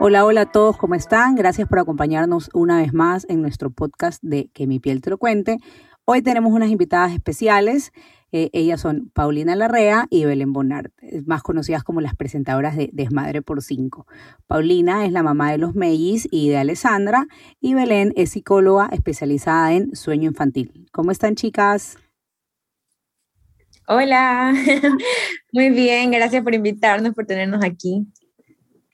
Hola, hola a todos, ¿cómo están? Gracias por acompañarnos una vez más en nuestro podcast de Que mi piel te lo cuente. Hoy tenemos unas invitadas especiales. Eh, ellas son Paulina Larrea y Belén Bonart, más conocidas como las presentadoras de Desmadre por Cinco. Paulina es la mamá de los Mellis y de Alessandra y Belén es psicóloga especializada en sueño infantil. ¿Cómo están chicas? Hola, muy bien, gracias por invitarnos, por tenernos aquí.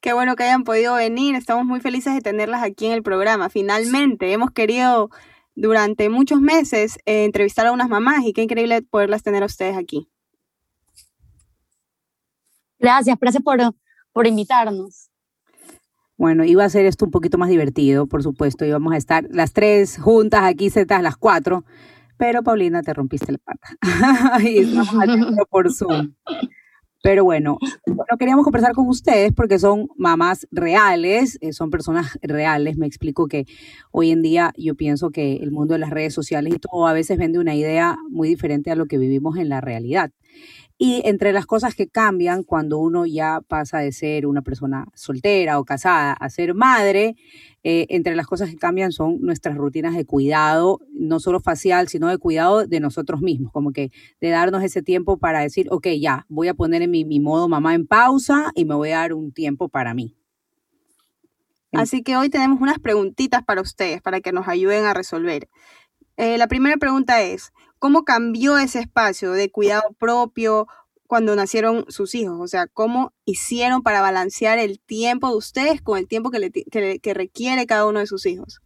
Qué bueno que hayan podido venir. Estamos muy felices de tenerlas aquí en el programa. Finalmente, hemos querido durante muchos meses eh, entrevistar a unas mamás y qué increíble poderlas tener a ustedes aquí. Gracias, gracias por, por invitarnos. Bueno, iba a ser esto un poquito más divertido, por supuesto. Íbamos a estar las tres juntas aquí, sentadas las cuatro, pero Paulina, te rompiste la pata. y estamos haciendo por Zoom. Pero bueno, no queríamos conversar con ustedes porque son mamás reales, eh, son personas reales. Me explico que hoy en día yo pienso que el mundo de las redes sociales y todo a veces vende una idea muy diferente a lo que vivimos en la realidad. Y entre las cosas que cambian cuando uno ya pasa de ser una persona soltera o casada a ser madre, eh, entre las cosas que cambian son nuestras rutinas de cuidado, no solo facial, sino de cuidado de nosotros mismos, como que de darnos ese tiempo para decir, ok, ya, voy a poner en mi, mi modo mamá en pausa y me voy a dar un tiempo para mí. Así que hoy tenemos unas preguntitas para ustedes, para que nos ayuden a resolver. Eh, la primera pregunta es, ¿cómo cambió ese espacio de cuidado propio cuando nacieron sus hijos? O sea, ¿cómo hicieron para balancear el tiempo de ustedes con el tiempo que, requiere cada uno de sus hijos?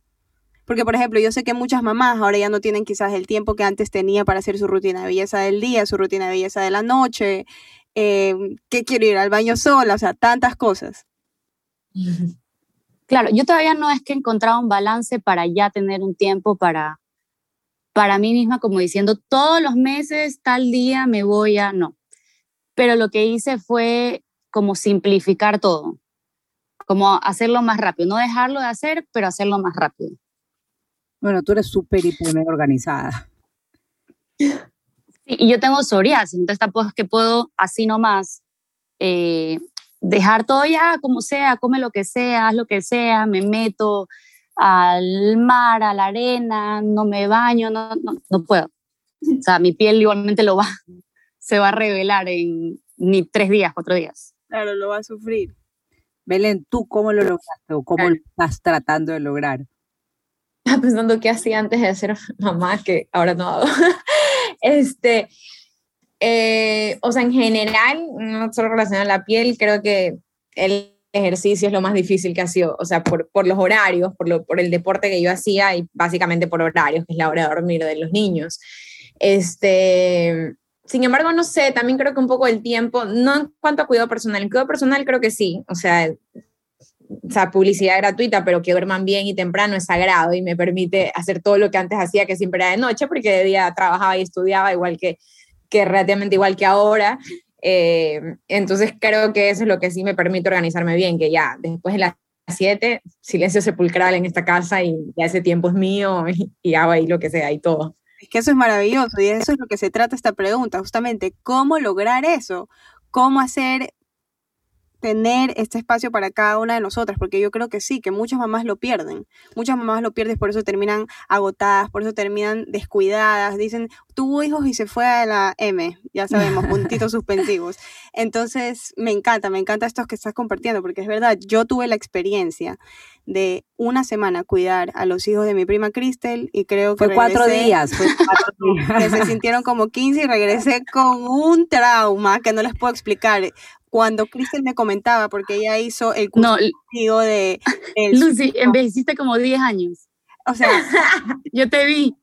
Porque, por ejemplo, yo sé que muchas mamás ahora ya no tienen quizás el tiempo que antes tenía para hacer su rutina de belleza del día, su rutina de belleza de la noche, eh, que quiero ir al baño sola, o sea, tantas cosas. Claro, yo todavía no es que he encontrado un balance para ya tener un tiempo para, para mí misma como diciendo, todos los meses, tal día me voy a, no. Pero lo que hice fue como simplificar todo, como hacerlo más rápido, no dejarlo de hacer, pero hacerlo más rápido. Bueno, tú eres súper hiper organizada. Sí, y yo tengo psoriasis, entonces tampoco es que puedo así nomás eh, dejar todo ya como sea, come lo que sea, haz lo que sea, me meto, al mar, a la arena, no me baño, no, no, puedo. O sea, mi piel igualmente lo va, se va a revelar en ni tres días, cuatro días. Claro, lo va a sufrir. Belén, ¿tú cómo lo lograste o cómo lo estás tratando de lograr? Estaba pensando qué hacía antes de ser mamá, que ahora no hago. este, eh, o sea, en general, no solo relacionado a la piel, creo que el ejercicio es lo más difícil que ha sido, o sea, por, los horarios, por, lo, por el deporte que yo hacía y básicamente por horarios, que es la hora de dormir de los niños. Este, sin embargo, no sé, también creo que un poco el tiempo, no en cuanto a cuidado personal, en cuidado personal creo que sí, o sea, o sea, publicidad gratuita, pero que duerman bien y temprano es sagrado y me permite hacer todo lo que antes hacía, que siempre era de noche, porque de día trabajaba y estudiaba igual que, que relativamente igual que ahora. Eh, entonces creo que eso es lo que sí me permite organizarme bien, que ya después de las 7, silencio sepulcral en esta casa y ya ese tiempo es mío y, y hago ahí lo que sea y todo. Es que eso es maravilloso y eso es lo que se trata esta pregunta, justamente, ¿cómo lograr eso? ¿Cómo hacer tener este espacio para cada una de nosotras, porque yo creo que sí, que muchas mamás lo pierden, muchas mamás lo pierden, por eso terminan agotadas, por eso terminan descuidadas, dicen, tuvo hijos y se fue a la M, ya sabemos, puntitos suspensivos. Entonces, me encanta, me encanta esto que estás compartiendo, porque es verdad, yo tuve la experiencia de una semana cuidar a los hijos de mi prima Cristel y creo que... Fue cuatro días, fue cuatro días. Que se sintieron como 15 y regresé con un trauma que no les puedo explicar cuando Kristen me comentaba, porque ella hizo el curso de... Lucy, envejeciste como 10 años. O sea, yo te vi.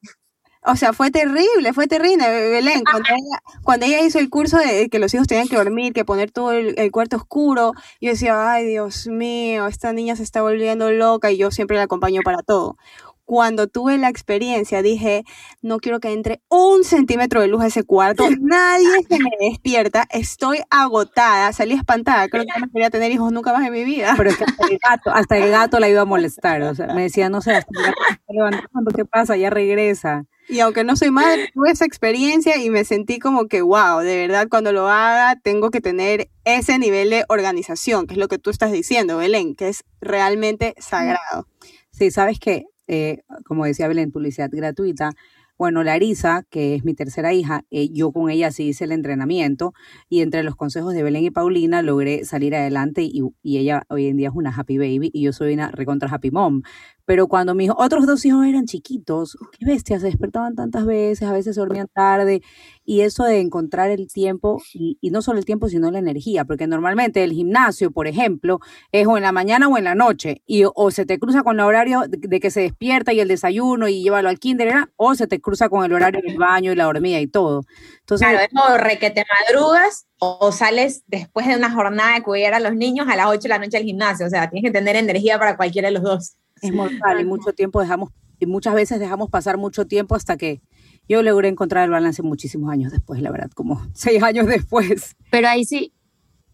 O sea, fue terrible, fue terrible, Belén. Cuando ella, cuando ella hizo el curso de que los hijos tenían que dormir, que poner todo el, el, cuarto oscuro, yo decía, ay, Dios mío, esta niña se está volviendo loca y yo siempre la acompaño para todo cuando tuve la experiencia dije, no quiero que entre un centímetro de luz a ese cuarto, nadie se me despierta, estoy agotada, salí espantada, creo que no quería tener hijos nunca más en mi vida. Pero es que hasta el gato, hasta el gato la iba a molestar, o sea, me decía, no sé, hasta el gato se levantando, ¿qué pasa? Ya regresa. Y aunque no soy madre, tuve esa experiencia y me sentí como que, wow, de verdad cuando lo haga tengo que tener ese nivel de organización, que es lo que tú estás diciendo, Belén, que es realmente sagrado. Sí, sabes que eh, como decía Belén, publicidad gratuita. Bueno, Larisa, que es mi tercera hija, eh, yo con ella sí hice el entrenamiento y entre los consejos de Belén y Paulina logré salir adelante y, y ella hoy en día es una happy baby y yo soy una recontra happy mom. Pero cuando mis otros dos hijos eran chiquitos, qué bestia, se despertaban tantas veces, a veces dormían tarde, y eso de encontrar el tiempo, y, no solo el tiempo, sino la energía, porque normalmente el gimnasio, por ejemplo, es o en la mañana o en la noche, y o se te cruza con el horario de, de que se despierta y el desayuno y llévalo al kinder, o se te cruza con el horario del baño y la dormida y todo. Entonces, claro, es como re que te madrugas o sales después de una jornada de cuidar a los niños a las 8 de la noche al gimnasio, o sea, tienes que tener energía para cualquiera de los dos es mortal y mucho tiempo dejamos, y muchas veces dejamos pasar mucho tiempo hasta que yo logré encontrar el balance muchísimos años después, la verdad, como seis años después. Pero ahí sí,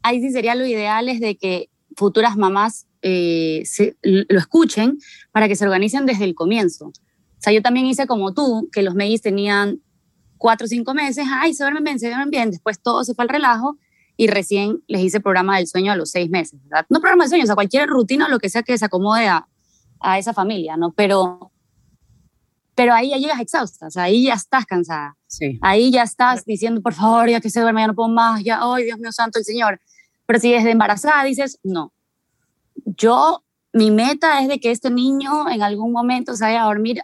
ahí sí sería lo ideal es de que futuras mamás eh, se, lo escuchen para que se organicen desde el comienzo. O sea, yo también hice como tú, que los Megis tenían cuatro o cinco meses, ay, se duermen bien, se duermen bien, después todo se fue al relajo y recién les hice programa del sueño a los seis meses, ¿verdad? No programa del sueño, o sea, cualquier rutina, lo que sea que se acomode a, a esa familia, ¿no? Pero, pero ahí ya llegas exhausta, o sea, ahí ya estás cansada. Sí. Ahí ya estás diciendo, por favor, ya que se duerme, ya no puedo más, ya, ay, Dios mío santo, el Señor. Pero si desde embarazada dices, no, yo, mi meta es de que este niño en algún momento se vaya a dormir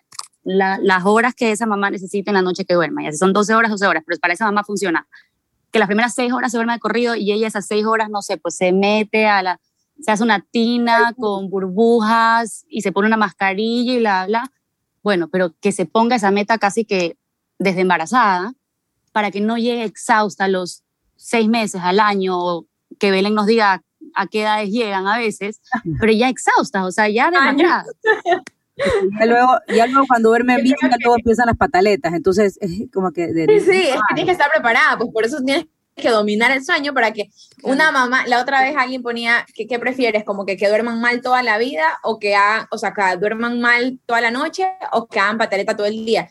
la, las horas que esa mamá necesita en la noche que duerma. Y así son 12 horas, 12 horas, pero para esa mamá funciona. Que las primeras 6 horas se duerma de corrido y ella esas 6 horas, no sé, pues se mete a la se hace una tina con burbujas y se pone una mascarilla y bla, bla. Bueno, pero que se ponga esa meta casi que desde embarazada para que no llegue exhausta a los seis meses al año, que Belén nos diga a qué edades llegan a veces, pero ya exhausta, o sea, ya de. Ya luego, ya luego cuando duermen bien, ya luego empiezan las pataletas, entonces es como que... De, sí, sí, es que tienes que estar preparada, pues por eso tienes que dominar el sueño para que una mamá, la otra vez alguien ponía, que, ¿qué prefieres? Como que, que duerman mal toda la vida o que hagan, o sea, que duerman mal toda la noche o que hagan pataleta todo el día.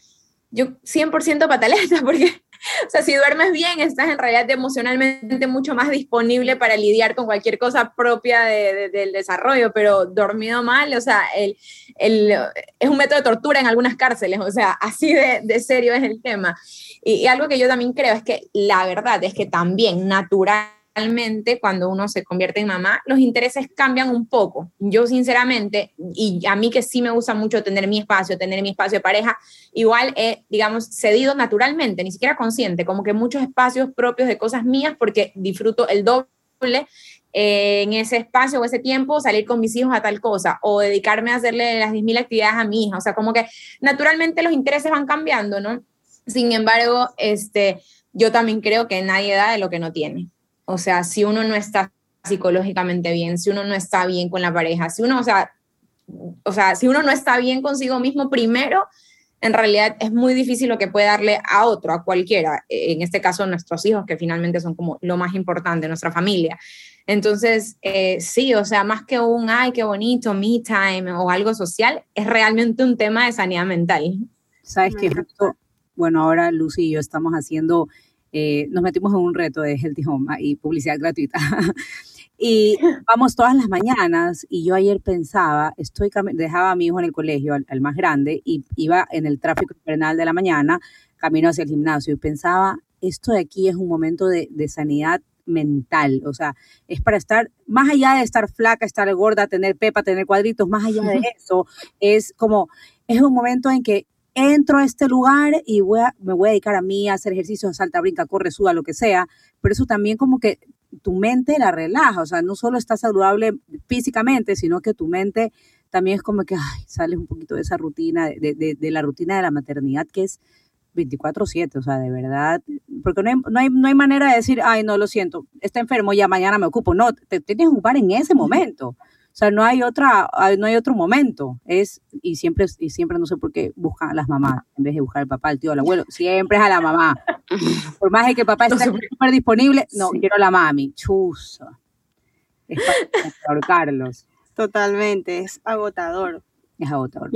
Yo 100% pataleta porque, o sea, si duermes bien, estás en realidad emocionalmente mucho más disponible para lidiar con cualquier cosa propia de, de, del desarrollo, pero dormido mal, o sea, el, el, es un método de tortura en algunas cárceles, o sea, así de, de serio es el tema. Y, y, algo que yo también creo es que la verdad es que también naturalmente cuando uno se convierte en mamá, los intereses cambian un poco. Yo sinceramente, y a mí que sí me gusta mucho tener mi espacio, tener mi espacio de pareja, igual he, digamos, cedido naturalmente, ni siquiera consciente, como que muchos espacios propios de cosas mías porque disfruto el doble eh, en ese espacio o ese tiempo salir con mis hijos a tal cosa o dedicarme a hacerle las 10.000 actividades a mi hija. O sea, como que naturalmente los intereses van cambiando, ¿no? Sin embargo, este, yo también creo que nadie da de lo que no tiene. O sea, si uno no está psicológicamente bien, si uno no está bien con la pareja, si uno, o sea, o sea, si uno no está bien consigo mismo primero, en realidad es muy difícil lo que puede darle a otro, a cualquiera, en este caso nuestros hijos, que finalmente son como lo más importante, nuestra familia. Entonces, eh, sí, o sea, más que un, ay, qué bonito, me time o algo social, es realmente un tema de sanidad mental. Sabes que justo bueno, ahora Lucy y yo estamos haciendo, eh, nos metimos en un reto de Healthy Home y publicidad gratuita. y vamos todas las mañanas y yo ayer pensaba, estoy dejaba a mi hijo en el colegio, al, al más grande, y iba en el tráfico infernal de la mañana, camino hacia el gimnasio y pensaba, esto de aquí es un momento de, de sanidad mental, o sea, es para estar, más allá de estar flaca, estar gorda, tener pepa, tener cuadritos, más allá de eso, es como, es un momento en que entro a este lugar y voy a, me voy a dedicar a mí a hacer ejercicios, salta, brinca, corre, suda, lo que sea, pero eso también como que tu mente la relaja, o sea, no solo está saludable físicamente, sino que tu mente también es como que ay, sales un poquito de esa rutina, de, de, de, la rutina de la maternidad, que es 24/7, o sea, de verdad, porque no hay, no, hay, no hay manera de decir, ay, no, lo siento, está enfermo, ya mañana me ocupo. No, te tienes que ocupar en ese momento. O sea, no hay otra, no hay otro momento. Es, y siempre, y siempre no sé por qué buscan a las mamás en vez de buscar al papá, al tío, al abuelo. Siempre es a la mamá. Por más de que el papá esté súper disponible, no, quiero a la mami. Chuzo. Es para Carlos. Totalmente, es agotador. Es agotador.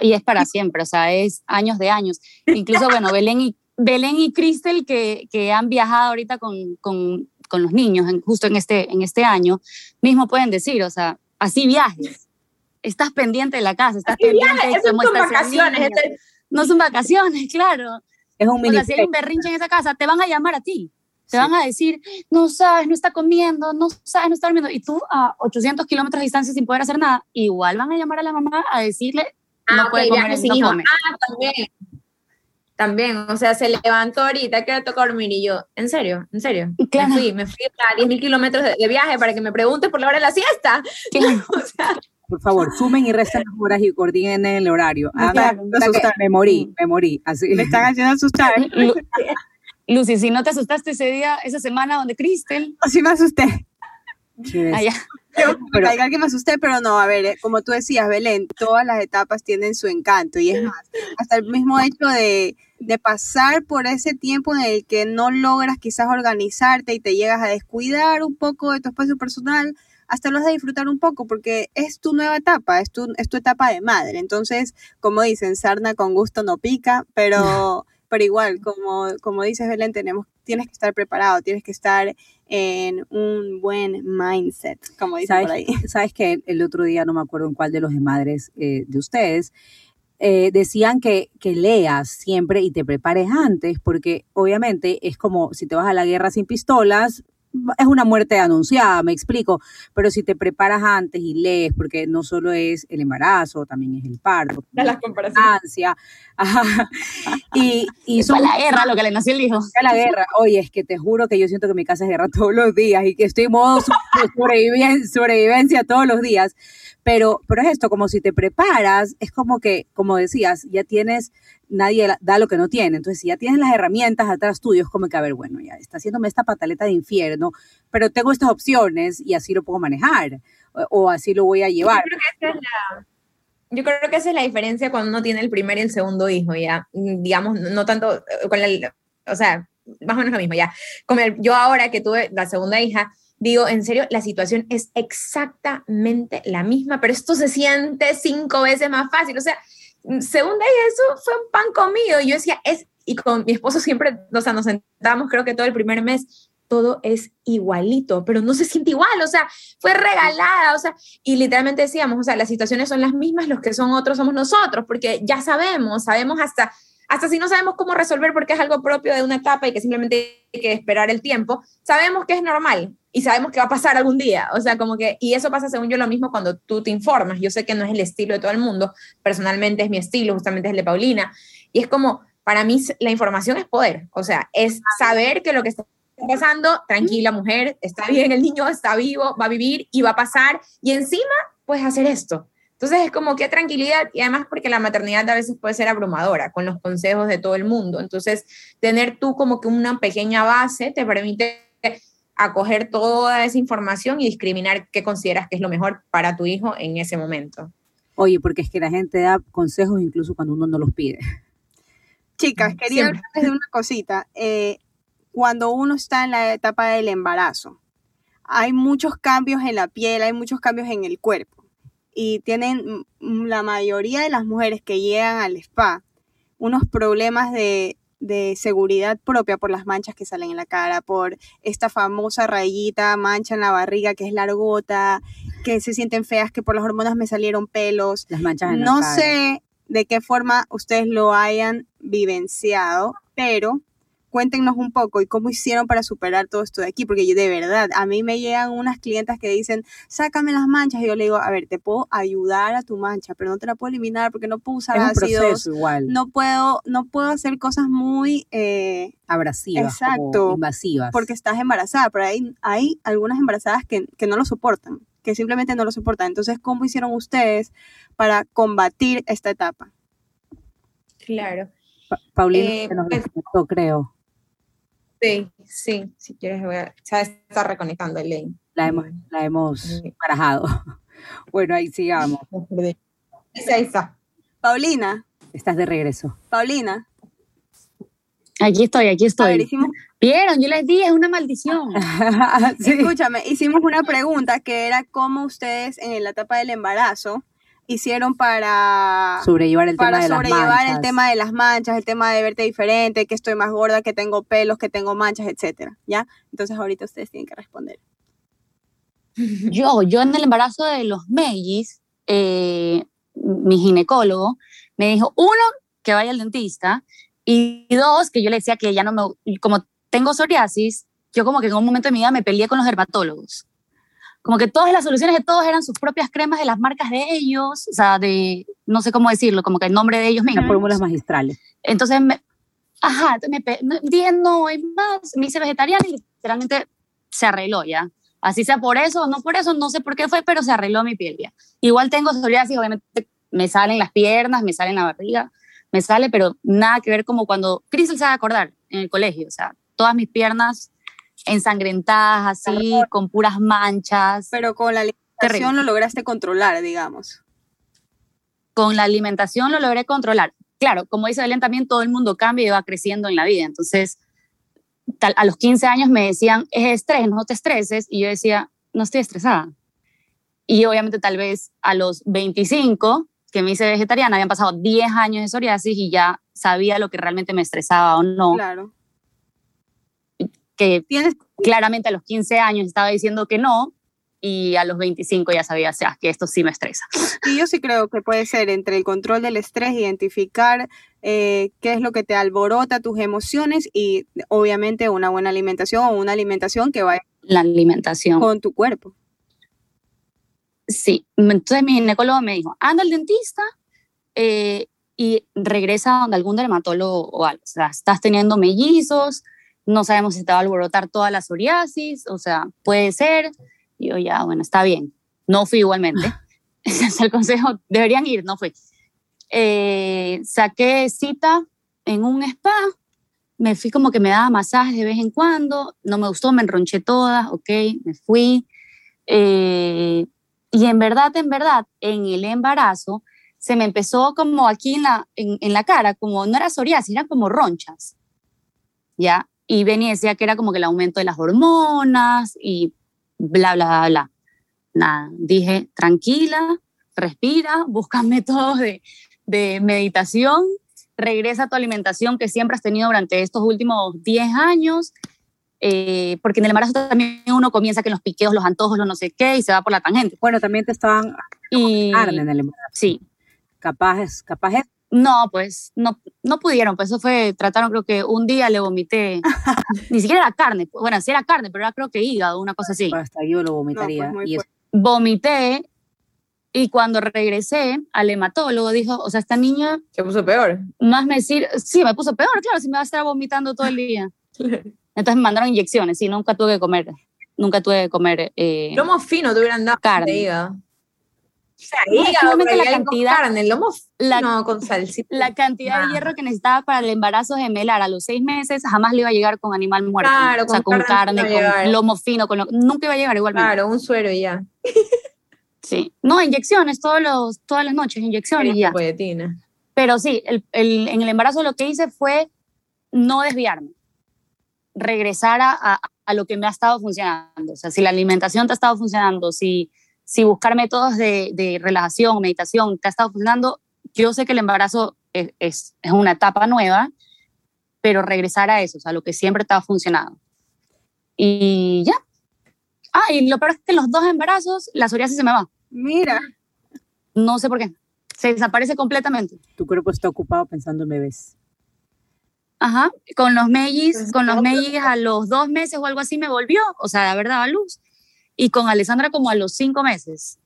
y es para siempre, o sea, es años de años. Incluso, bueno, Belén y, Belén y Cristel que, que han viajado ahorita con, con, con los niños justo en este, en este año, mismo pueden decir, o sea, así viajes. Estás pendiente de la casa, estás pendiente de cómo estás vacaciones. No son vacaciones, claro. Es un si hay un berrinche en esa casa, te van a llamar a ti. Te van a decir, no sabes, no está comiendo, no sabes, no está durmiendo. Y tú a 800 kilómetros de distancia sin poder hacer nada, igual van a llamar a la mamá a decirle, no ah, puede comer, no come. Ah, también. También, o sea, se levantó ahorita que le tocó dormir y yo, ¿en serio? ¿En serio? Me fui, me fui a 10.000 kilómetros de, viaje para que me preguntes por la hora de la siesta. por favor, sumen y resten las horas y coordinen el horario. Ah, me, morí, me morí. Así. Me están haciendo asustar. Lucy, si no te asustaste ese día, esa semana donde Cristel. Así me asusté. Allá. Yo, pero, que me asusté, pero no, a ver, eh, como tú decías, Belén, todas las etapas tienen su encanto y es más, hasta el mismo hecho de, de pasar por ese tiempo en el que no logras quizás organizarte y te llegas a descuidar un poco de tu espacio personal, hasta lo vas a disfrutar un poco porque es tu nueva etapa, es tu, es tu etapa de madre. Entonces, como dicen, sarna con gusto no pica, pero, pero igual, como, como dices Belén, tenemos, tienes que estar preparado, tienes que estar en un buen mindset, como dicen por ahí. Sabes que el otro día, no me acuerdo en cuál de los de madres eh, de ustedes, eh, decían que, que, leas siempre y te prepares antes, porque obviamente es como si te vas a la guerra sin pistolas, es una muerte anunciada, me explico, pero si te preparas antes y lees, porque no solo es el embarazo, también es el parto, la ansia, y, y son, la guerra, lo que le nació el hijo. la guerra, oye, es que te juro que yo siento que mi casa es guerra todos los días y que estoy en modo sobrevivencia, sobrevivencia todos los días, pero, pero es esto, como si te preparas, es como que, como decías, ya tienes, nadie da lo que no tiene. Entonces, si ya tienes las herramientas atrás tuyo, es como que, a ver, bueno, ya está haciéndome esta pataleta de infierno, pero tengo estas opciones y así lo puedo manejar o, así lo voy a llevar. Yo creo, que esa es la, yo creo que esa es la diferencia cuando uno tiene el primer y el segundo hijo, ya, digamos, no tanto con el, o sea, más o menos lo mismo, ya. Como yo ahora que tuve la segunda hija, digo, en serio, la situación es exactamente la misma, pero esto se siente cinco veces más fácil. O sea, según ella, eso fue un pan comido. Y yo decía, es, y con mi esposo siempre, o sea, nos sentamos, creo que todo el primer mes, todo es igualito, pero no se siente igual, o sea, fue regalada, o sea, y literalmente decíamos, o sea, las situaciones son las mismas, los que son otros somos nosotros, porque ya sabemos, sabemos hasta hasta si no sabemos cómo resolver porque es algo propio de una etapa y que simplemente hay que esperar el tiempo, sabemos que es normal y sabemos que va a pasar algún día. O sea, como que, y eso pasa según yo lo mismo cuando tú te informas. Yo sé que no es el estilo de todo el mundo, personalmente es mi estilo, justamente es el de Paulina. Y es como, para mí la información es poder, o sea, es saber que lo que está pasando, tranquila mujer, está bien, el niño está vivo, va a vivir y va a pasar, y encima puedes hacer esto. Entonces es como que tranquilidad y además porque la maternidad a veces puede ser abrumadora con los consejos de todo el mundo. Entonces tener tú como que una pequeña base te permite acoger toda esa información y discriminar qué consideras que es lo mejor para tu hijo en ese momento. Oye, porque es que la gente da consejos incluso cuando uno no los pide. Chicas, quería hablarles de una cosita. Eh, cuando uno está en la etapa del embarazo, hay muchos cambios en la piel, hay muchos cambios en el cuerpo y tienen la mayoría de las mujeres que llegan al spa unos problemas de, seguridad propia por las manchas que salen en la cara, por esta famosa rayita, mancha en la barriga que es largota, que se sienten feas, que por las hormonas me salieron pelos. Las manchas en No la cara. sé de qué forma ustedes lo hayan vivenciado, pero cuéntenos un poco y cómo hicieron para superar todo esto de aquí, porque yo de verdad, a mí me llegan unas clientas que dicen, sácame las manchas, y yo le digo, a ver, te puedo ayudar a tu mancha, pero no te la puedo eliminar porque no puedo usar ácidos, igual. no puedo, no puedo hacer cosas muy eh, abrasivas, exacto, invasivas, porque estás embarazada, pero hay, hay algunas embarazadas que, que no lo soportan, que simplemente no lo soportan. Entonces, ¿cómo hicieron ustedes para combatir esta etapa? Claro. Paulina Eh, nos pues- desconectó, creo. Sí, sí, si quieres voy a... Ya está reconectando Elaine. La hemos, la hemos barajado. Bueno, ahí sigamos. Esa, está. Paulina, Estás de regreso. Paulina, Aquí estoy, aquí a ver, estoy. hicimos, Vieron, yo les dije, es una maldición. Sí. escúchame, hicimos una pregunta que era cómo ustedes en la etapa del embarazo hicieron para, Sobrellevar el tema para de las sobrellevar manchas. el tema de las manchas, el tema de verte diferente, que estoy más gorda, que tengo pelos, que tengo manchas, etcétera, ¿ya? Entonces ahorita ustedes tienen que responder. Yo, yo en el embarazo de los mellizos, eh, mi ginecólogo me dijo, uno, que vaya al dentista, y dos, que yo le decía que ya no me, como tengo psoriasis, yo como que en un momento de mi vida me peleé con los dermatólogos. Como que todas las soluciones de todos eran sus propias cremas de las marcas de ellos, o sea, de, no sé cómo decirlo, como que el nombre de ellos mismos. Las fórmulas magistrales. Entonces, me, ajá, me dije, no, hay más, me hice vegetariana y literalmente se arregló ya. Así sea por eso o no por eso, no sé por qué fue, pero se arregló mi piel ya. Igual tengo psoriasis, obviamente me salen las piernas, me salen la barriga, me sale, pero nada que ver como cuando Crystal se va a acordar en el colegio, o sea, todas mis piernas ensangrentadas, así, con puras manchas. Pero con la alimentación Terrible. lo lograste controlar, digamos. con la alimentación lo logré controlar. Claro, como dice Belén, también todo el mundo cambia y va creciendo en la vida. Entonces, tal- a los 15 años me decían, es estrés, no te estreses. Y yo decía, no estoy estresada. Y obviamente tal vez a los 25, que me hice vegetariana, habían pasado 10 años de psoriasis y ya sabía lo que realmente me estresaba o no. Claro. Que Tienes, claramente a los 15 años estaba diciendo que no y a los 25 ya sabía o sea, que esto sí me estresa. y yo sí creo que puede ser entre el control del estrés, identificar eh, qué es lo que te alborota tus emociones y obviamente una buena alimentación o una alimentación que vaya La alimentación. con tu cuerpo. Sí, entonces mi ginecólogo me dijo, anda al dentista eh, y regresa donde algún dermatólogo o algo. O sea, estás teniendo mellizos, no sabemos si te va a alborotar toda la psoriasis, o sea, puede ser. Y yo ya, bueno, está bien. No fui igualmente. Ese es el consejo, deberían ir, no fui. Eh, saqué cita en un spa, me fui como que me daba masajes de vez en cuando, no me gustó, me enronché todas, ok, me fui. Eh, y en verdad, en verdad, en el embarazo se me empezó como aquí en la, en, en la cara, como no era psoriasis, eran como ronchas. ¿Ya? Y venía y decía que era como que el aumento de las hormonas y bla, bla, bla, bla. Nada, dije, tranquila, respira, busca métodos de, de meditación, regresa a tu alimentación que siempre has tenido durante estos últimos 10 años, eh, porque en el embarazo también uno comienza que los piqueos, los antojos, los no sé qué, y se va por la tangente. Bueno, también te estaban Y carne en el embarazo. sí, Capaz, capaz es no, pues no, no pudieron, pues eso fue, trataron creo que un día le vomité, ni siquiera era carne, bueno, sí era carne, pero era creo que hígado, una cosa así. hasta yo lo vomitaría. muy y es- fuerte. Vomité y cuando regresé al hematólogo dijo, o sea, esta niña Se puso peor. más me sirve, sí, me puso peor, claro, si me va a estar vomitando todo el día. Entonces me mandaron inyecciones, sí, nunca tuve que comer, nunca tuve que comer. eh, Lomo fino te hubieran dado. Carne. No, hígado, solamente la ya con cantidad- Carne, lomo la- fino con la cantidad Ah. de hierro que necesitaba para el embarazo gemelar a los seis meses jamás le iba a llegar con animal muerto. Claro, o sea, con con carne carne, no iba a con lomo fino, con lo- nunca iba a llegar igualmente. Claro, un suero y ya. Sí. No, inyecciones todos los, todas las noches, inyecciones y ya. Poetina. Pero sí, el, el- en el embarazo lo que hice fue no desviarme, regresar a, a- a lo que me ha estado funcionando. O sea, si la alimentación te ha estado funcionando, si, si buscar métodos de, de relajación, meditación te ha estado funcionando, yo sé que el embarazo es, es, es una etapa nueva, pero regresar a eso, o sea, lo que siempre te ha funcionado. Y ya. Ah, y lo peor es que en los dos embarazos la psoriasis se me va. Mira, No sé por qué. Se desaparece completamente. tu cuerpo está ocupado pensando en bebés. Ajá, con los mellis, Pues, con los mellis a los dos meses o algo así me volvió, o sea, de haber dado a luz. Y con Alessandra como a los cinco meses.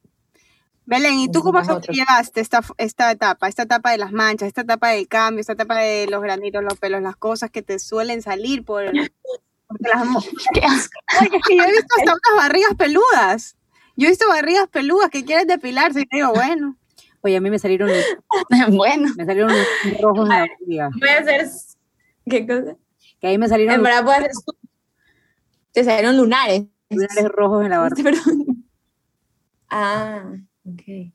Belén, ¿y tú cómo llegaste esta, esta etapa, esta etapa de las manchas, esta etapa del cambio, esta etapa de los granitos, los pelos, las cosas que te suelen salir por... porque las Qué asco. Oye, es que yo he visto hasta unas barrigas peludas. Yo he visto barrigas peludas que quieren depilarse y digo, bueno, Oye, a mí me salieron, bueno, me salieron los rojos en la barriga. Voy a hacer. ¿Qué cosa? Que ahí me salieron En verdad, puede hacer. Te salieron lunares. Lunares rojos en la barriga. Perdón. Ah, ok.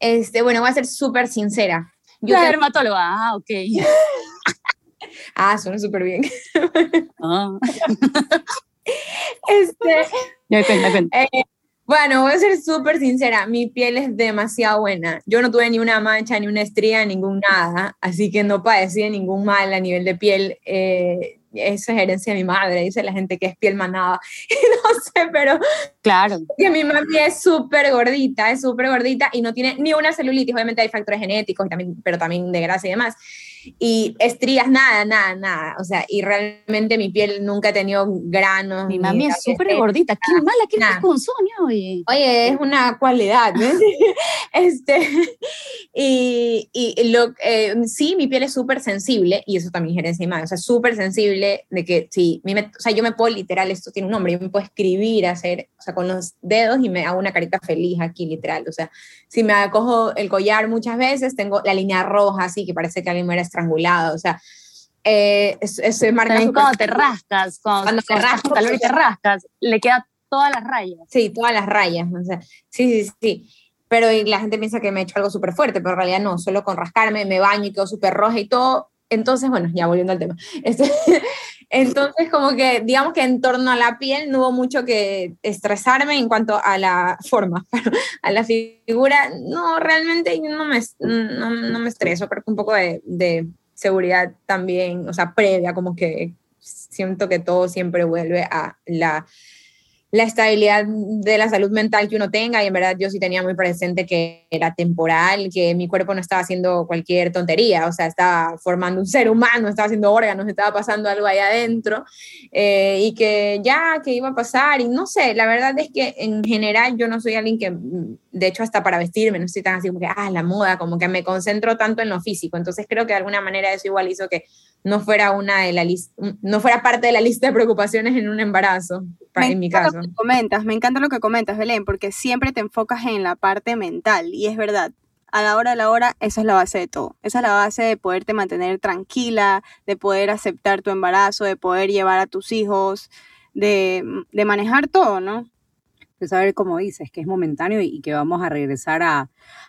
Este, bueno, voy a ser súper sincera. Yo la dermatóloga. Ah, ok. Ah, suena súper bien. Ah, Este, ya cuenta, cuenta. bueno, voy a ser súper sincera. Mi piel es demasiado buena. Yo no tuve ni una mancha, ni una estría, ningún nada. Así que no padecí de ningún mal a nivel de piel. Eh, eso es herencia de mi madre, dice la gente que es piel manada. no sé, pero Claro. que mi mami es súper gordita, es súper gordita y no tiene ni una celulitis, obviamente hay factores genéticos, y también, pero también de grasa y demás. Y estrías, nada, nada, nada. O sea, y realmente mi piel nunca ha tenido granos. Mi mami es súper gordita. Qué mala que Nah. eres con Sonia, oye. Oye, es una cualidad, ¿ves? este, y, y lo, eh, sí, mi piel es súper sensible, y eso también mi madre, o sea, súper sensible de que, sí, mi o sea, yo me puedo literal, esto tiene un nombre, yo me puedo escribir, hacer, sea, con los dedos y me hago una carita feliz aquí, literal, o sea, si me cojo el collar muchas veces, tengo la línea roja, así, que parece que alguien me era estrangulado, o sea, eh, eso, eso marca También cuando te rascas, cuando, Cuando te y te rascas, le queda todas las rayas. Sí, todas las rayas. O sea, sí, sí, sí. Pero la gente piensa que me he hecho algo súper fuerte, pero en realidad no, solo con rascarme me baño y quedo súper roja y todo. Entonces, bueno, ya volviendo al tema. Este, entonces, como que, digamos que en torno a la piel no hubo mucho que estresarme en cuanto a la forma, pero a la figura, no, realmente no me, no, no me estreso, que un poco de, de seguridad también, o sea, previa, como que siento que todo siempre vuelve a la la estabilidad de la salud mental que uno tenga y en verdad yo sí tenía muy presente que era temporal, que mi cuerpo no estaba haciendo cualquier tontería, o sea, estaba formando un ser humano, estaba haciendo órganos, estaba pasando algo ahí adentro eh, y que ya, que iba a pasar y no sé, la verdad es que en general yo no soy alguien que, mm, de hecho hasta para vestirme, no estoy tan así como que, ah, la moda, como que me concentro tanto en lo físico, entonces creo que de alguna manera eso igual hizo que no fuera una de la lista, no fuera parte de la lista de preocupaciones en un embarazo, pa- Me en mi caso. Lo que comentas, me encanta lo que comentas, Belén, porque siempre te enfocas en la parte mental y es verdad. A la hora de la hora, esa es la base de todo. Esa es la base de poderte mantener tranquila, de poder aceptar tu embarazo, de poder llevar a tus hijos, de, de manejar todo, ¿no? de saber cómo dices, que es momentáneo y que vamos a regresar a,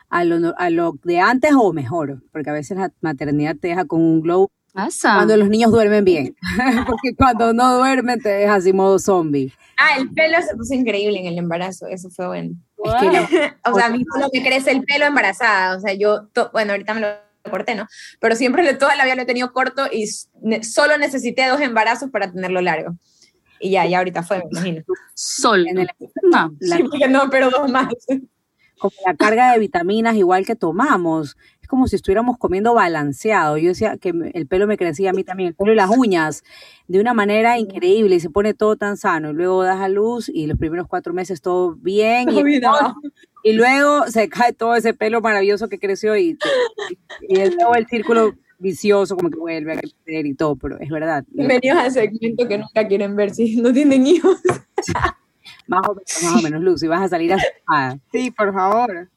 a, lo, a lo de antes o mejor, porque a veces la maternidad te deja con un glow Pasa. cuando los niños duermen bien, porque cuando no duermen te deja así modo zombie. Ah, el pelo se puso increíble en el embarazo, eso fue bueno. Es que no- O sea, a mí solo me crece el pelo embarazada, o sea, yo, to- bueno, ahorita me lo corté, ¿no? Pero siempre toda la vida lo he tenido corto y ne- solo necesité dos embarazos para tenerlo largo. Y ya, ya ahorita fue, me imagino. Sol. en el- No. la, Sí, porque no, pero dos más. como la carga de vitaminas igual que tomamos, es como si estuviéramos comiendo balanceado. Yo decía que el pelo me crecía a mí también, el pelo y las uñas, de una manera increíble y se pone todo tan sano. Y luego das a luz y los primeros cuatro meses todo bien. Y, luego se cae todo ese pelo maravilloso que creció y, y, y luego el círculo vicioso como que vuelve a crecer y todo, pero es verdad. Bienvenidos al segmento que nunca quieren ver si no tienen hijos. Más o menos, más o menos, Luz, y vas a salir a... Sí, por favor.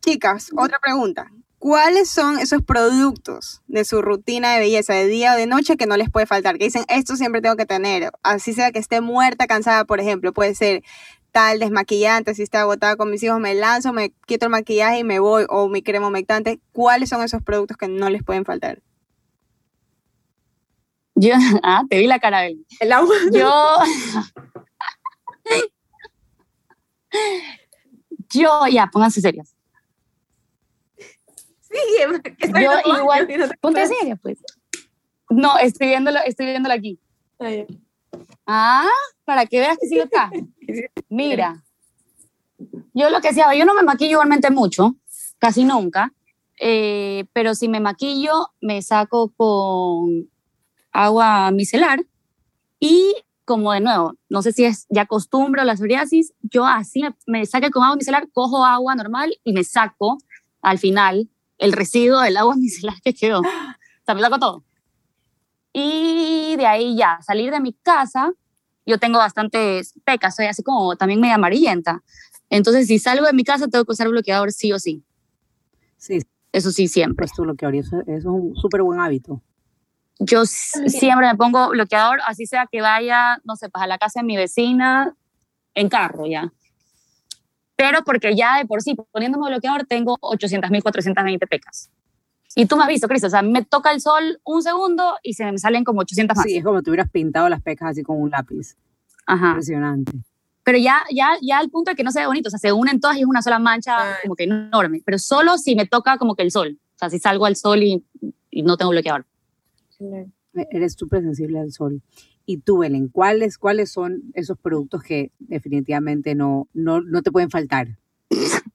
Chicas, otra pregunta. ¿Cuáles son esos productos de su rutina de belleza de día o de noche que no les puede faltar? Que dicen, esto siempre tengo que tener. Así sea que esté muerta, cansada, por ejemplo. Puede ser tal desmaquillante, si estoy agotada con mis hijos, me lanzo, me quito el maquillaje y me voy, o mi crema humectante. ¿Cuáles son esos productos que no les pueden faltar? Yo, ah, te vi la cara. El agua. Yo. Yo, ya, pónganse serias. Sí, que Yo igual- no Ponte seria, pues. No, estoy viéndolo, estoy viéndolo aquí. Ay, Ah, para que veas que sí lo está. Mira, yo lo que hacía, yo no me maquillo igualmente mucho, casi nunca, eh, pero si me maquillo, me saco con agua micelar y como de nuevo, no sé si es ya costumbre o la psoriasis, yo así me, me saque con agua micelar, cojo agua normal y me saco al final el residuo del agua micelar que quedó. O sea, me todo. Y de ahí ya, salir de mi casa, yo tengo bastantes pecas, soy así como también media amarillenta. Entonces, si salgo de mi casa, tengo que usar bloqueador sí o sí. Sí, Eso sí, siempre. pues tu bloqueador, eso, eso es un súper buen hábito. Yo siempre me pongo bloqueador, así sea que vaya, no sé, pues a la casa de mi vecina en carro ya. Pero porque ya de por sí, poniéndome bloqueador, tengo 800.420 pecas. Y tú me has visto, Cris, o sea, me toca el sol un segundo y se me salen como 800 más. Sí, es como si hubieras pintado las pecas así con un lápiz. Ajá. Impresionante. Pero ya, ya, ya al punto de que no se ve bonito, o sea, se unen todas y es una sola mancha Ay. como que enorme. Pero solo si me toca como que el sol. O sea, si salgo al sol y, y no tengo bloqueador. Eres súper sensible al sol. Y tú, Belén, ¿cuáles, ¿cuáles son esos productos que definitivamente no, no, no te pueden faltar?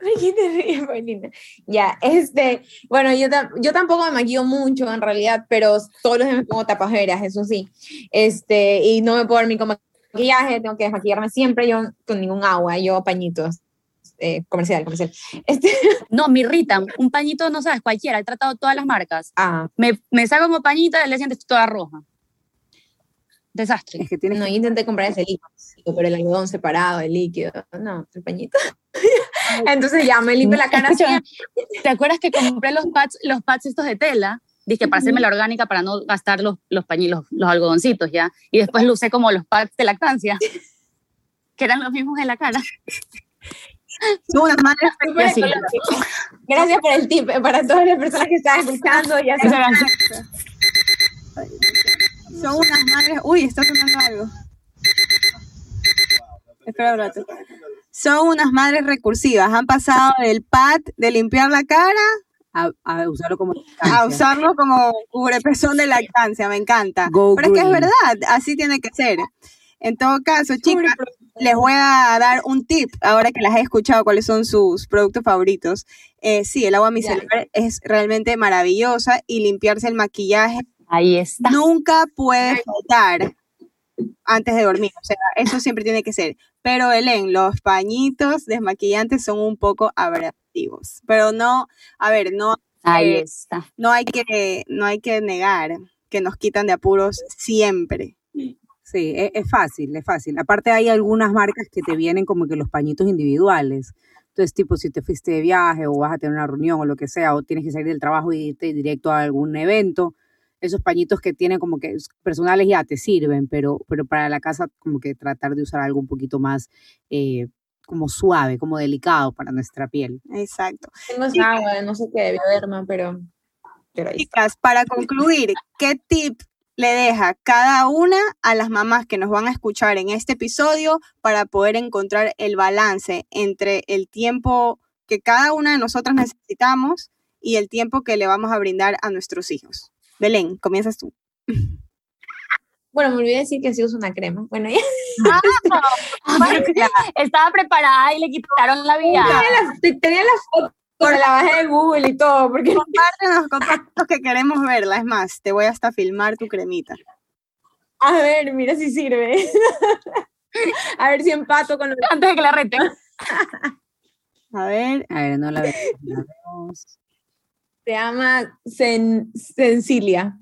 Ay, qué te ríes, Paulina. Ya, este, bueno, yo, yo tampoco me maquillo mucho en realidad, pero todos los días me pongo tapajeras, eso sí. Este, y no me puedo dormir con maquillaje, tengo que desmaquillarme siempre, yo con ningún agua, yo pañitos. eh, comercial, comercial. Este, No, me irritan. Un pañito, no sabes, cualquiera. He tratado todas las marcas. ah, Me, me saco como pañito y siguiente estoy toda roja. Desastre. Es que tienes no, yo intenté comprar ese líquido, pero el algodón separado, el líquido, no, el pañito. Entonces ya me limpio la cara así. ¿Te acuerdas que compré los pads, los pads estos de tela? Dije, para hacerme la orgánica, para no gastar los, los pañitos, los algodoncitos, ¿ya? Y después lo usé como los pads de lactancia, que eran los mismos en la cara. Ecológico. Gracias por el tip eh, para todas las personas que están escuchando. Ya son unas madres. Uy, está sonando algo. Espera un rato. Son unas madres recursivas. Han pasado del pad de limpiar la cara a, a usarlo como a usarlo como cubrepezón de lactancia. Me encanta. Go Pero es que es verdad, así tiene que ser. En todo caso, chicas, les voy a dar un tip ahora que las he escuchado cuáles son sus productos favoritos. Eh, sí, el agua micelar es realmente maravillosa y limpiarse el maquillaje Ahí está. nunca puede faltar antes de dormir. O sea, eso siempre tiene que ser. Pero, Belén, los pañitos desmaquillantes son un poco abrasivos. Pero no, a ver, no, Ahí eh, está. no hay que, no hay que negar que nos quitan de apuros siempre. Sí, es, es fácil, es fácil. Aparte hay algunas marcas que te vienen como que los pañitos individuales. Entonces, tipo, si te fuiste de viaje o vas a tener una reunión o lo que sea, o tienes que salir del trabajo y irte directo a algún evento, esos pañitos que tienen como que personales ya te sirven, pero, pero para la casa como que tratar de usar algo un poquito más eh, como suave, como delicado para nuestra piel. Exacto. Tengo esa agua, no sé qué, bioderma, pero, pero ahí está. Chicas, para concluir, ¿qué tip le deja cada una a las mamás que nos van a escuchar en este episodio para poder encontrar el balance entre el tiempo que cada una de nosotras necesitamos y el tiempo que le vamos a brindar a nuestros hijos? Belén, comienzas tú. Bueno, me olvidé decir que sí uso una crema. Bueno, ya. Estaba preparada y le quitaron la vida. Tenía la, te- tenía la foto, pero la bajé de Google y todo, porque Compártenos, compártenos que queremos verla. Es más, te voy hasta filmar tu cremita. a ver, mira si sirve. a ver si empato con lo que Antes de que la reten. A ver, A ver, no la veo. La vemos. Se llama Sen- Sencilia.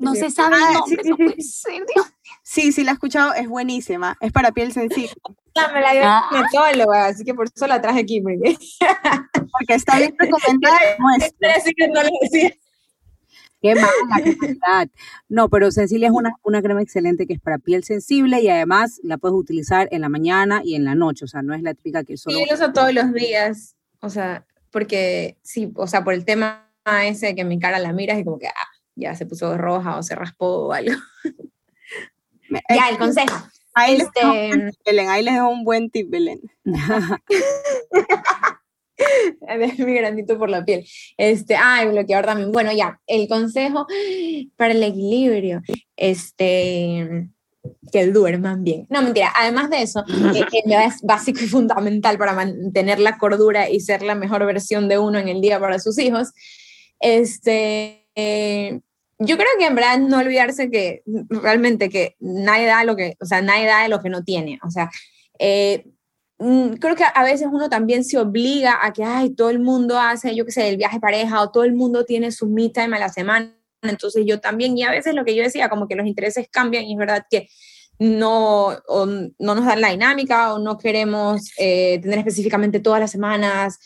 No se sabe Ah, el nombre. sí, no sí, puede ser, Dios. sí, sí la he escuchado, es buenísima. Es para piel sensible, me la dio Ah. la dermatóloga, así que por eso la traje aquí. Porque porque está bien recomendada. como es. así que no le decía. Qué mala qué maldad. No, pero Sensilia es una, una crema excelente que es para piel sensible y además la puedes utilizar en la mañana y en la noche. O sea, no es la típica que solo. Sí, yo lo uso todos los días. O sea, porque sí, o sea, por el tema ese que mi cara la miras y como que ah, ya se puso roja o se raspó o algo. Ya, el consejo. Ahí les dejo Este, tip, Belén, ahí les dejo un buen tip, Belén. mi granito por la piel. Este, ah, el bloqueador también. Bueno, ya, el consejo para el equilibrio, este, que duerman bien. No, mentira, además de eso, que en es básico y fundamental para mantener la cordura y ser la mejor versión de uno en el día para sus hijos, este, eh, yo creo que en verdad no olvidarse que realmente que nadie da lo que, o sea, nadie da lo que no tiene, o sea, eh, mm, creo que a veces uno también se obliga a que, ay, todo el mundo hace, yo qué sé, el viaje pareja o todo el mundo tiene su me time a la semana, entonces yo también, y a veces lo que yo decía, como que los intereses cambian y es verdad que no, no nos dan la dinámica o no queremos eh, tener específicamente todas las semanas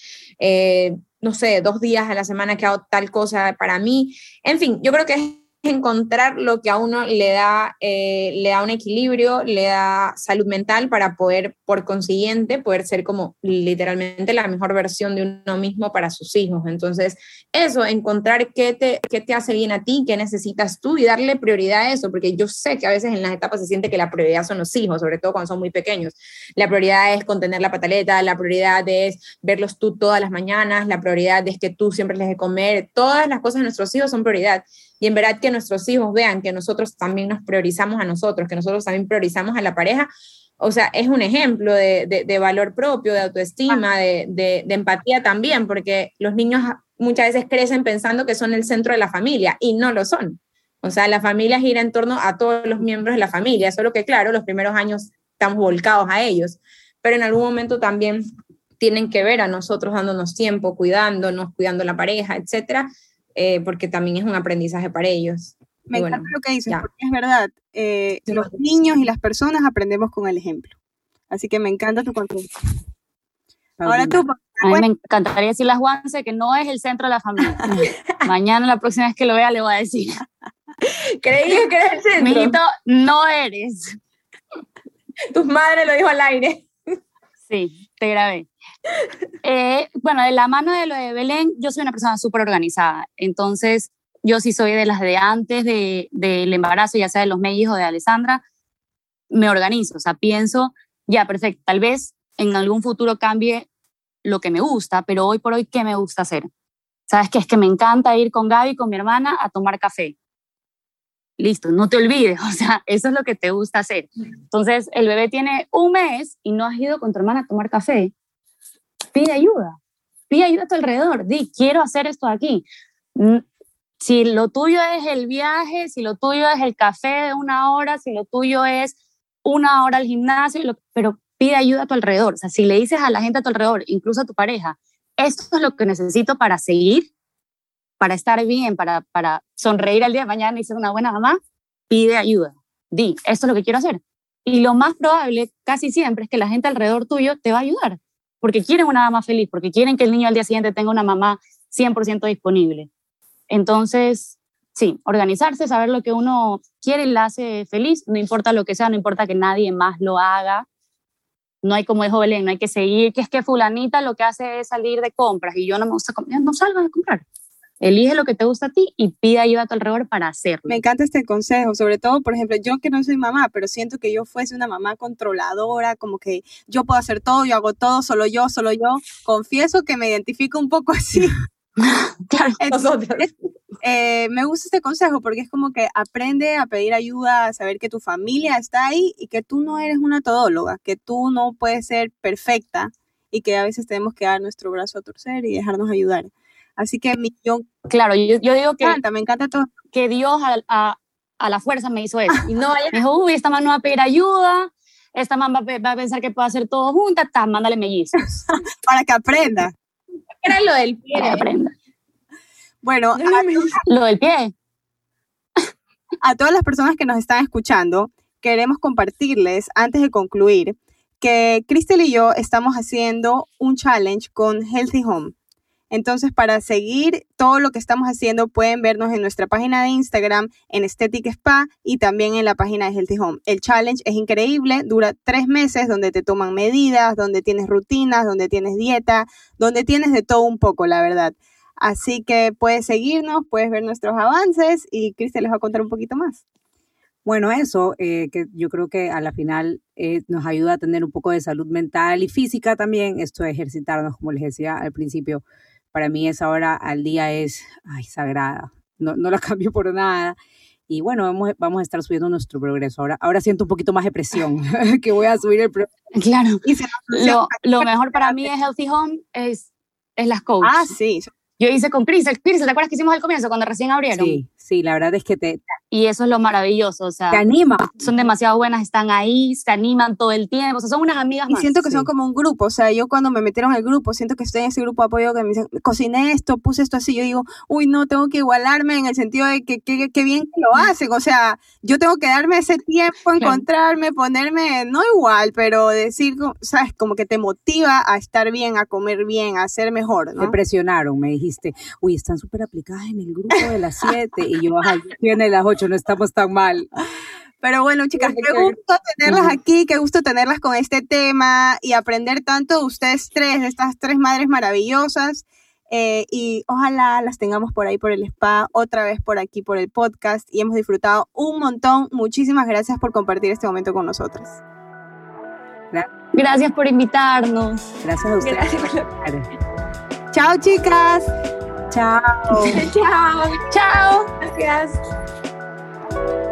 no sé, dos días a la semana que hago tal cosa para mí. En fin, yo creo que es encontrar lo que a uno le da, eh, le da un equilibrio, le da salud mental para poder, por consiguiente, poder ser como literalmente la mejor versión de uno mismo para sus hijos. Entonces, eso, encontrar qué te, qué te hace bien a ti, qué necesitas tú y darle prioridad a eso, porque yo sé que a veces en las etapas se siente que la prioridad son los hijos, sobre todo cuando son muy pequeños. La prioridad es contener la pataleta, la prioridad es verlos tú todas las mañanas, la prioridad es que tú siempre les de comer, todas las cosas de nuestros hijos son prioridad y en verdad que nuestros hijos vean que nosotros también nos priorizamos a nosotros, que nosotros también priorizamos a la pareja, o sea, es un ejemplo de, valor propio, de autoestima, de, de, empatía también, porque los niños muchas veces crecen pensando que son el centro de la familia y no lo son. O sea, la familia gira en torno a todos los miembros de la familia, solo que claro, los primeros años estamos volcados a ellos, pero en algún momento también tienen que ver a nosotros dándonos tiempo, cuidándonos, cuidando la pareja, etcétera, eh, porque también es un aprendizaje para ellos. Me encanta lo que dices, porque es verdad, eh, los niños y las personas aprendemos con el ejemplo. Así que me encanta tu consejo. Ahora tú. A mí me encantaría decirle a Juanse que no es el centro de la familia. Mañana, la próxima vez que lo vea, le voy a decir. Creí que eres el centro. Mijito, no eres. Tu madre lo dijo al aire. Sí, te grabé. Eh, bueno, de la mano de lo de Belén, yo soy una persona súper organizada. Entonces, yo sí soy de las de antes del de, embarazo, ya sea de los mellizos o de Alessandra, me organizo. O sea, pienso, ya, perfecto, tal vez en algún futuro cambie lo que me gusta, pero hoy por hoy, ¿qué me gusta hacer? ¿Sabes qué? Es que me encanta ir con Gaby, con mi hermana, a tomar café. Listo, no te olvides, o sea, eso es lo que te gusta hacer. Entonces, el bebé tiene un mes y no has ido con tu hermana a tomar café pide ayuda, pide ayuda a tu alrededor, di, quiero hacer esto aquí. Mm, si lo tuyo es el viaje, si lo tuyo es el café de una hora, si lo tuyo es una hora al gimnasio, pero pide ayuda a tu alrededor. O sea, si le dices a la gente a tu alrededor, incluso a tu pareja, esto es lo que necesito para seguir, para estar bien, para, para sonreír al día de mañana y ser una buena mamá, pide ayuda. Di, esto es lo que quiero hacer. Y lo más probable, casi siempre, es que la gente alrededor tuyo te va a ayudar porque quieren una mamá feliz, porque quieren que el niño al día siguiente tenga una mamá 100% disponible. Entonces, sí, organizarse, saber lo que uno quiere y la hace feliz, no importa lo que sea, no importa que nadie más lo haga. No hay como dijo Belén, no hay que seguir, que es que fulanita lo que hace es salir de compras y yo no me gusta no salgo de comprar. Elige lo que te gusta a ti y pide ayuda a tu alrededor para hacerlo. Me encanta este consejo, sobre todo, por ejemplo, yo que no soy mamá, pero siento que yo fuese una mamá controladora, como que yo puedo hacer todo, yo hago todo, solo yo, solo yo. Confieso que me identifico un poco así. claro, eh, me gusta este consejo porque es como que aprende a pedir ayuda, a saber que tu familia está ahí y que tú no eres una todóloga, que tú no puedes ser perfecta y que a veces tenemos que dar nuestro brazo a torcer y dejarnos ayudar. Así que yo... Claro, yo, yo digo que... Me encanta, me encanta todo. Que Dios a, a, a la fuerza me hizo eso. Y no me dijo, uy, esta mano va a pedir ayuda, esta mamá va, a pensar que puede hacer todo junta, ta, mándale mellizos. Para que aprenda. Era lo del pie. Para que aprenda. Bueno, lo del pie. A todas las personas que nos están escuchando, queremos compartirles, antes de concluir, que Cristel y yo estamos haciendo un challenge con Healthy Home. Entonces, para seguir todo lo que estamos haciendo, pueden vernos en nuestra página de Instagram, en Aesthetic Spa y también en la página de Healthy Home. El challenge es increíble, dura tres meses donde te toman medidas, donde tienes rutinas, donde tienes dieta, donde tienes de todo un poco, la verdad. Así que puedes seguirnos, puedes ver nuestros avances y Cristian les va a contar un poquito más. Bueno, eso, eh, que yo creo que a la final eh, nos ayuda a tener un poco de salud mental y física también, esto de ejercitarnos, como les decía al principio, para mí esa hora al día es ay, sagrada, no, no la cambio por nada. Y bueno, vamos, vamos a estar subiendo nuestro progreso. Ahora, ahora siento un poquito más de presión, que voy a subir el progreso. Claro. lo, lo, mejor para mí de Healthy Home es, es las coaches. Ah, sí. Yo hice con Cris. Cris, ¿te acuerdas que hicimos al comienzo cuando recién abrieron? Sí, sí, la verdad es que te, y eso es lo maravilloso, o sea, Te anima. son demasiado buenas, están ahí, se animan todo el tiempo, o sea, son unas amigas Y más. siento que sí. son como un grupo, o sea, yo cuando me metieron al grupo, siento que estoy en ese grupo de apoyo que me dicen, cociné esto, puse esto así, yo digo, uy, no, tengo que igualarme en el sentido de que qué bien que lo hacen, o sea, yo tengo que darme ese tiempo, encontrarme, ponerme, no igual, pero decir, sabes, como que te motiva a estar bien, a comer bien, a ser mejor, Te ¿no? presionaron, me dijiste, uy, están súper aplicadas en el grupo de las 7 y yo, ay, tiene las 8, no estamos tan mal. Pero bueno, chicas, Qué gusto tenerlas aquí, qué gusto tenerlas con este tema y aprender tanto de ustedes tres, de estas tres madres maravillosas. Eh, y ojalá las tengamos por ahí por el spa, otra vez por aquí por el podcast y hemos disfrutado un montón. Muchísimas gracias por compartir este momento con nosotros. Gracias por invitarnos. Gracias a ustedes. Chao chicas. Chao. Chao. Chao. Gracias. you